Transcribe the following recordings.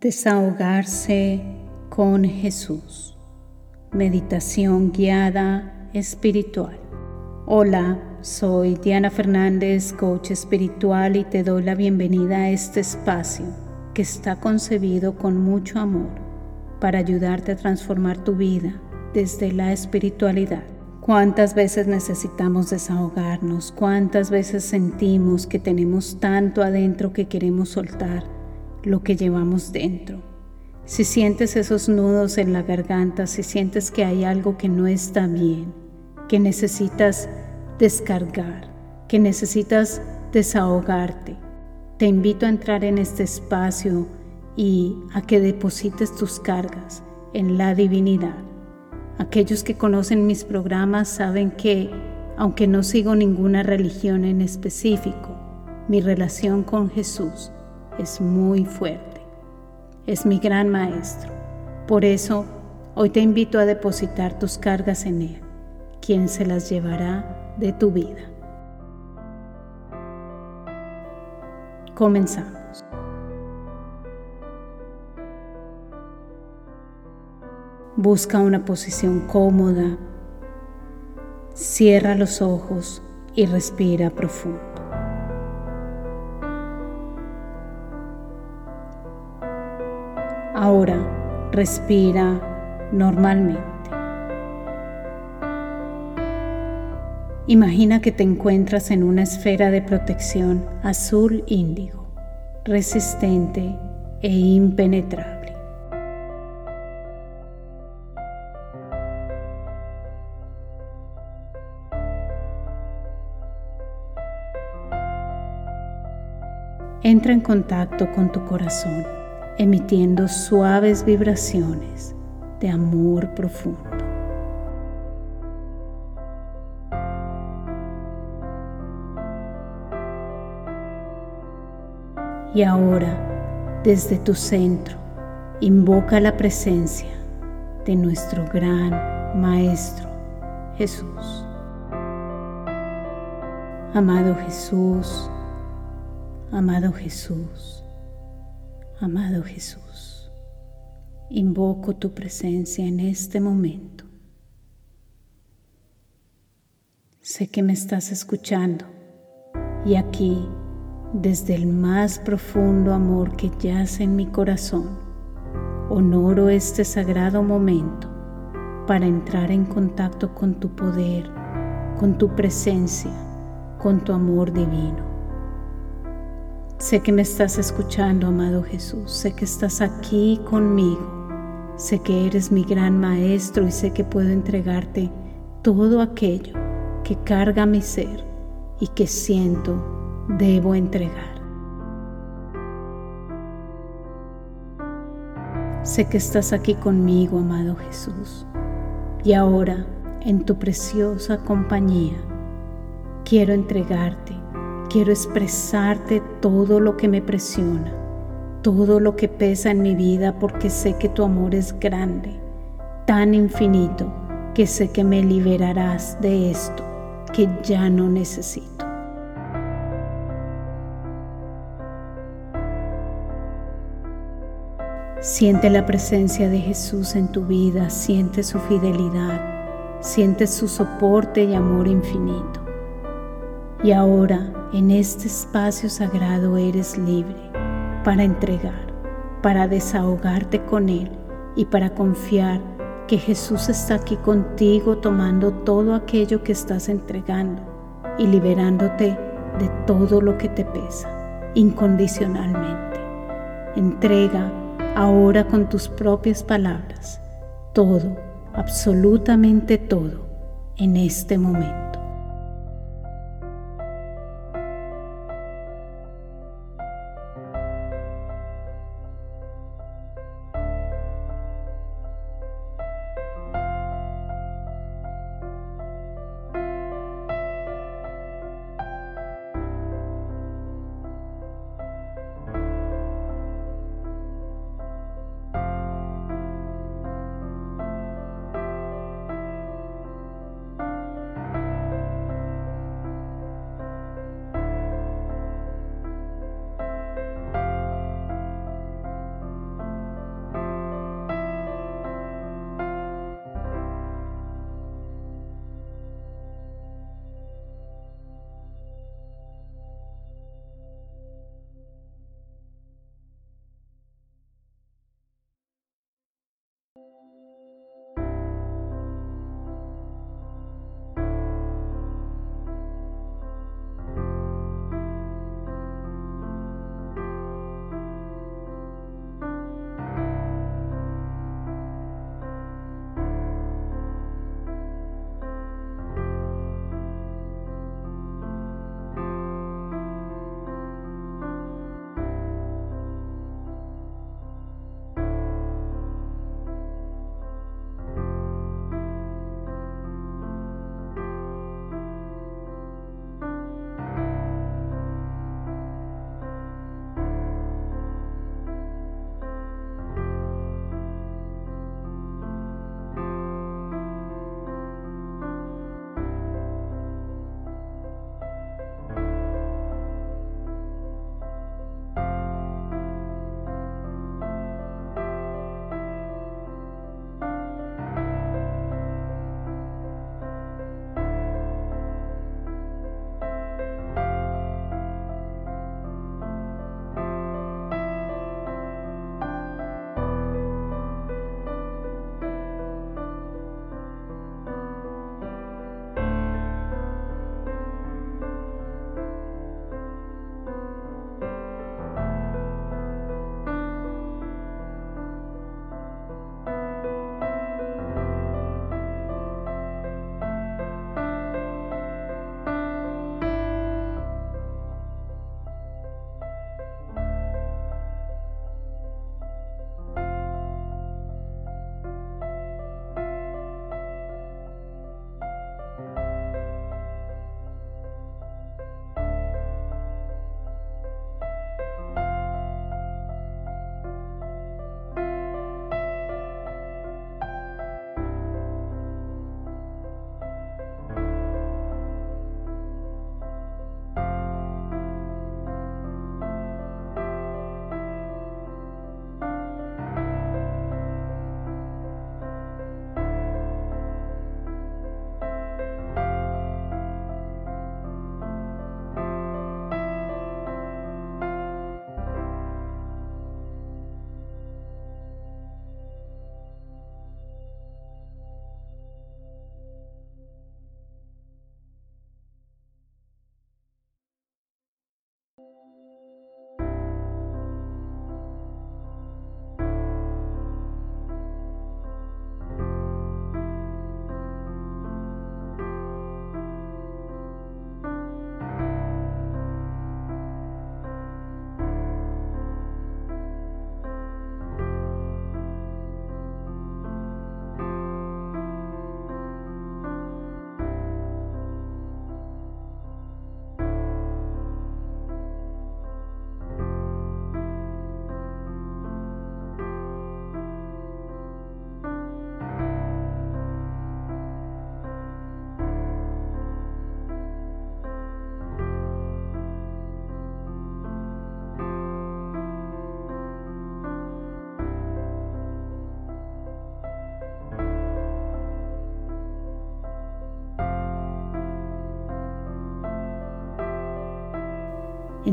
Desahogarse con Jesús. Meditación guiada espiritual. Hola, soy Diana Fernández, coach espiritual y te doy la bienvenida a este espacio que está concebido con mucho amor para ayudarte a transformar tu vida desde la espiritualidad. ¿Cuántas veces necesitamos desahogarnos? ¿Cuántas veces sentimos que tenemos tanto adentro que queremos soltar? Lo que llevamos dentro. Si sientes esos nudos en la garganta, si sientes que hay algo que no está bien, que necesitas descargar, que necesitas desahogarte, te invito a entrar en este espacio y a que deposites tus cargas en la divinidad. Aquellos que conocen mis programas saben que, aunque no sigo ninguna religión en específico, mi relación con Jesús es muy fuerte. Es mi gran maestro. Por eso, hoy te invito a depositar tus cargas en Él, quien se las llevará de tu vida. Comenzamos. Busca una posición cómoda, cierra los ojos y respira profundo. Ahora respira normalmente. Imagina que te encuentras en una esfera de protección azul índigo, resistente e impenetrable. Entra en contacto con tu corazón emitiendo suaves vibraciones de amor profundo. Y ahora, desde tu centro, invoca la presencia de nuestro gran Maestro Jesús. Amado Jesús, amado Jesús, Amado Jesús, invoco tu presencia en este momento. Sé que me estás escuchando y aquí, desde el más profundo amor que yace en mi corazón, honoro este sagrado momento para entrar en contacto con tu poder, con tu presencia, con tu amor divino. Sé que me estás escuchando, amado Jesús. Sé que estás aquí conmigo. Sé que eres mi gran maestro y sé que puedo entregarte todo aquello que carga mi ser y que siento debo entregar. Sé que estás aquí conmigo, amado Jesús. Y ahora, en tu preciosa compañía, quiero entregarte Quiero expresarte todo lo que me presiona, todo lo que pesa en mi vida porque sé que tu amor es grande, tan infinito, que sé que me liberarás de esto que ya no necesito. Siente la presencia de Jesús en tu vida, siente su fidelidad, siente su soporte y amor infinito. Y ahora en este espacio sagrado eres libre para entregar, para desahogarte con Él y para confiar que Jesús está aquí contigo tomando todo aquello que estás entregando y liberándote de todo lo que te pesa incondicionalmente. Entrega ahora con tus propias palabras todo, absolutamente todo, en este momento.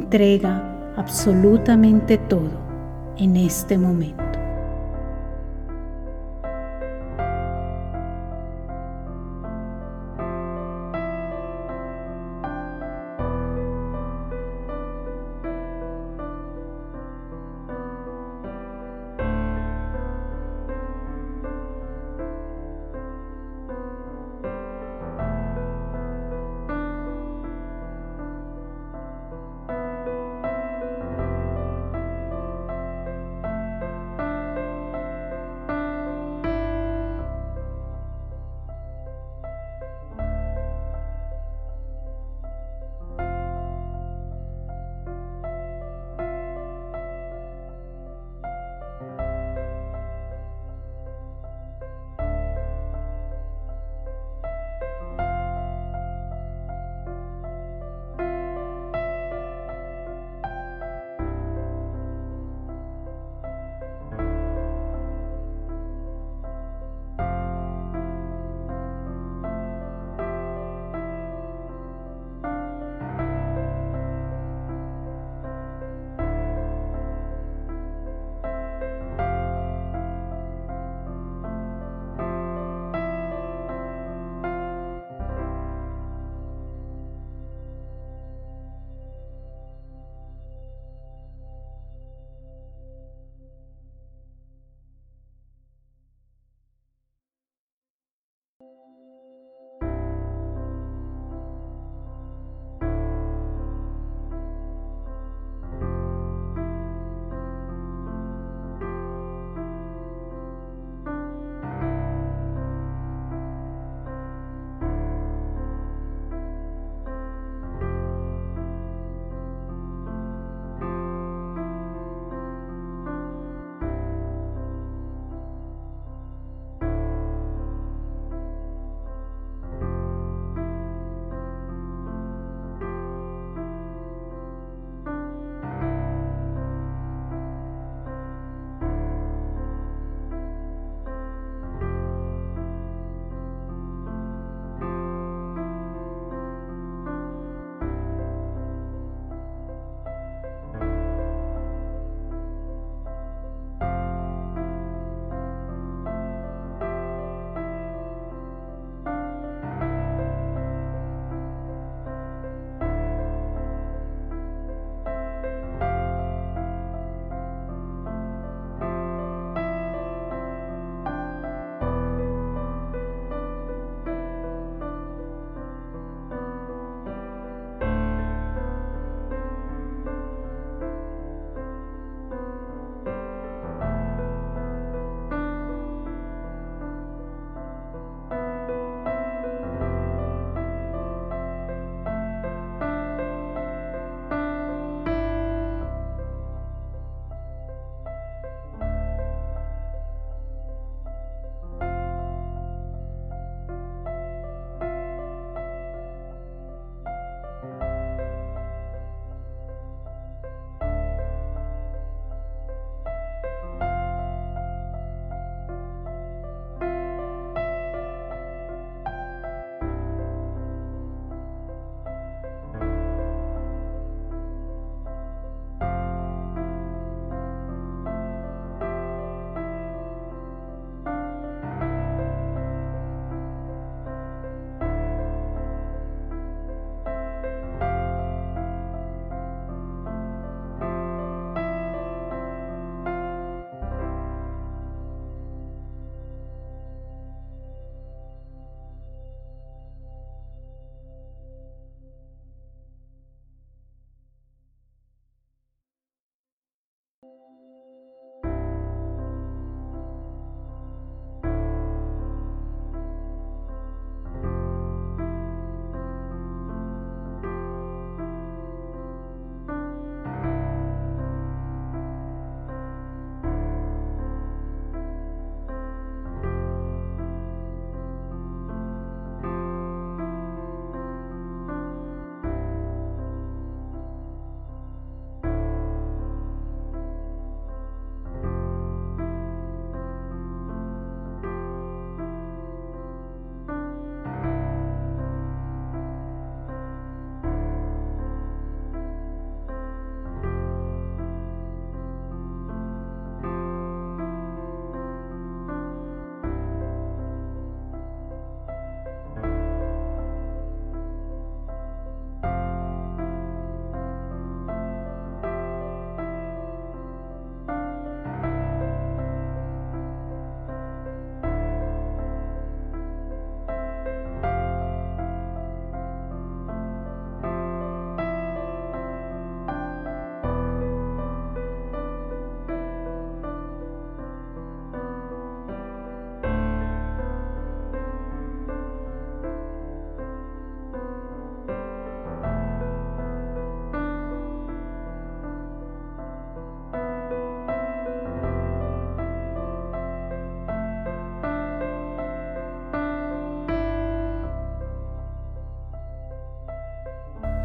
Entrega absolutamente todo en este momento.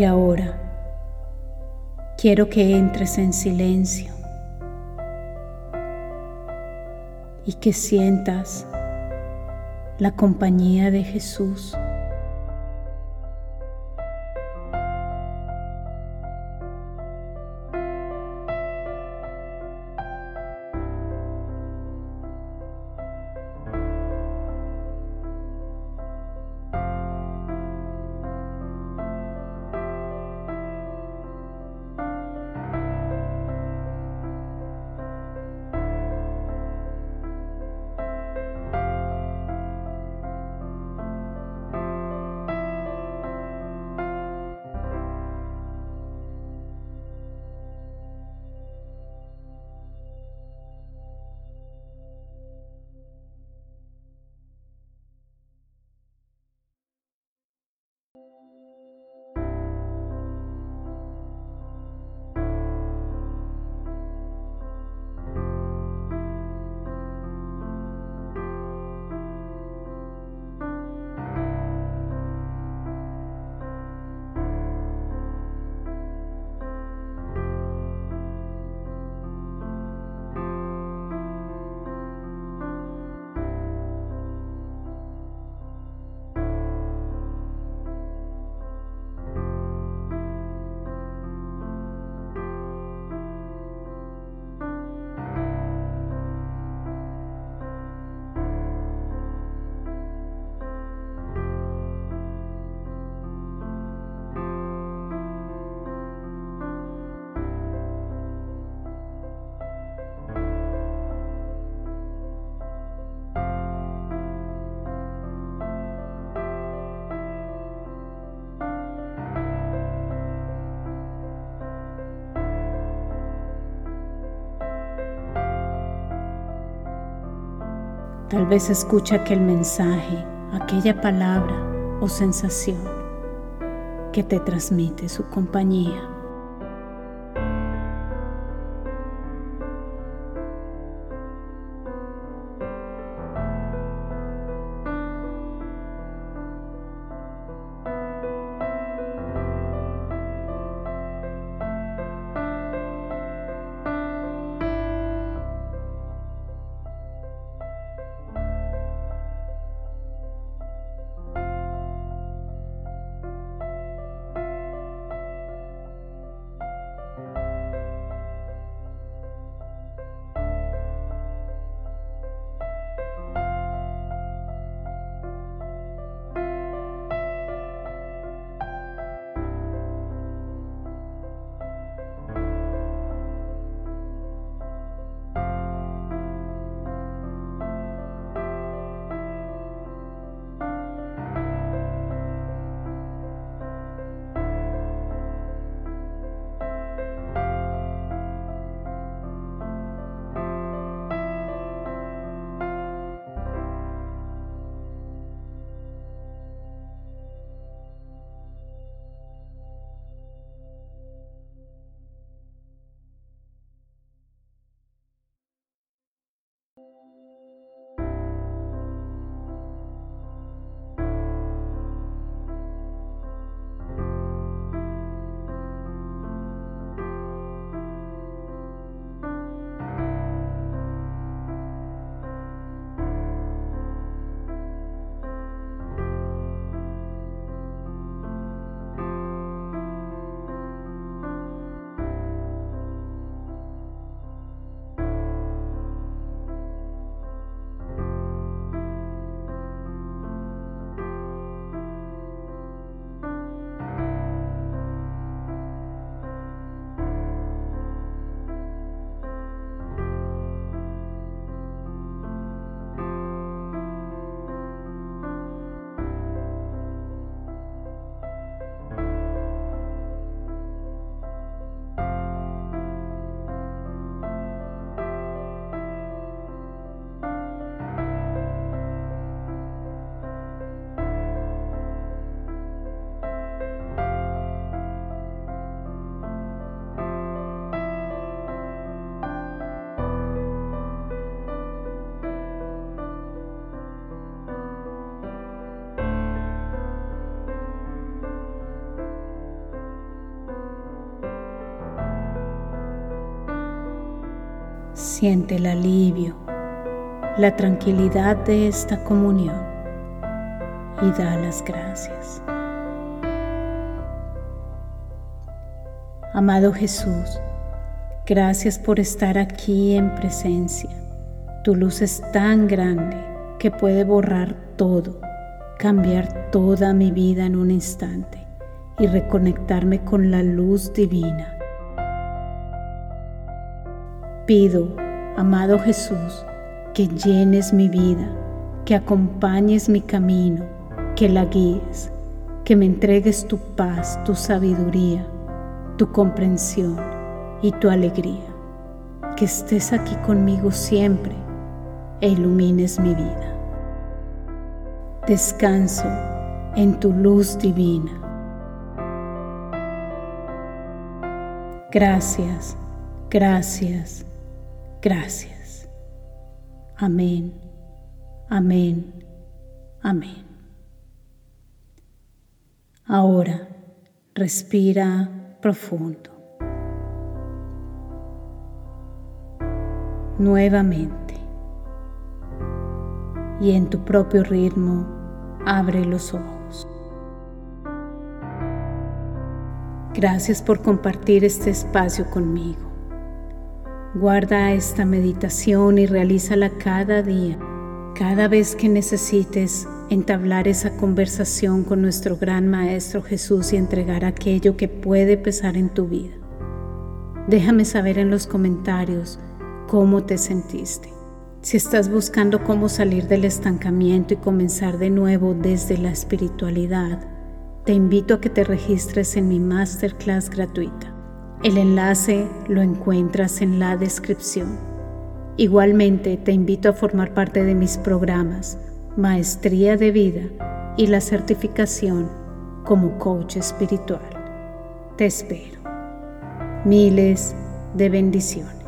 Y ahora quiero que entres en silencio y que sientas la compañía de Jesús. Tal vez escucha aquel mensaje, aquella palabra o sensación que te transmite su compañía. Siente el alivio, la tranquilidad de esta comunión y da las gracias. Amado Jesús, gracias por estar aquí en presencia. Tu luz es tan grande que puede borrar todo, cambiar toda mi vida en un instante y reconectarme con la luz divina. Pido, amado Jesús, que llenes mi vida, que acompañes mi camino, que la guíes, que me entregues tu paz, tu sabiduría, tu comprensión y tu alegría, que estés aquí conmigo siempre e ilumines mi vida. Descanso en tu luz divina. Gracias, gracias, gracias. Amén, amén, amén. Ahora respira profundo. Nuevamente. Y en tu propio ritmo, abre los ojos. Gracias por compartir este espacio conmigo. Guarda esta meditación y realízala cada día, cada vez que necesites entablar esa conversación con nuestro gran Maestro Jesús y entregar aquello que puede pesar en tu vida. Déjame saber en los comentarios cómo te sentiste. Si estás buscando cómo salir del estancamiento y comenzar de nuevo desde la espiritualidad, te invito a que te registres en mi masterclass gratuita. El enlace lo encuentras en la descripción. Igualmente te invito a formar parte de mis programas Maestría de Vida y la certificación como coach espiritual. Te espero. Miles de bendiciones.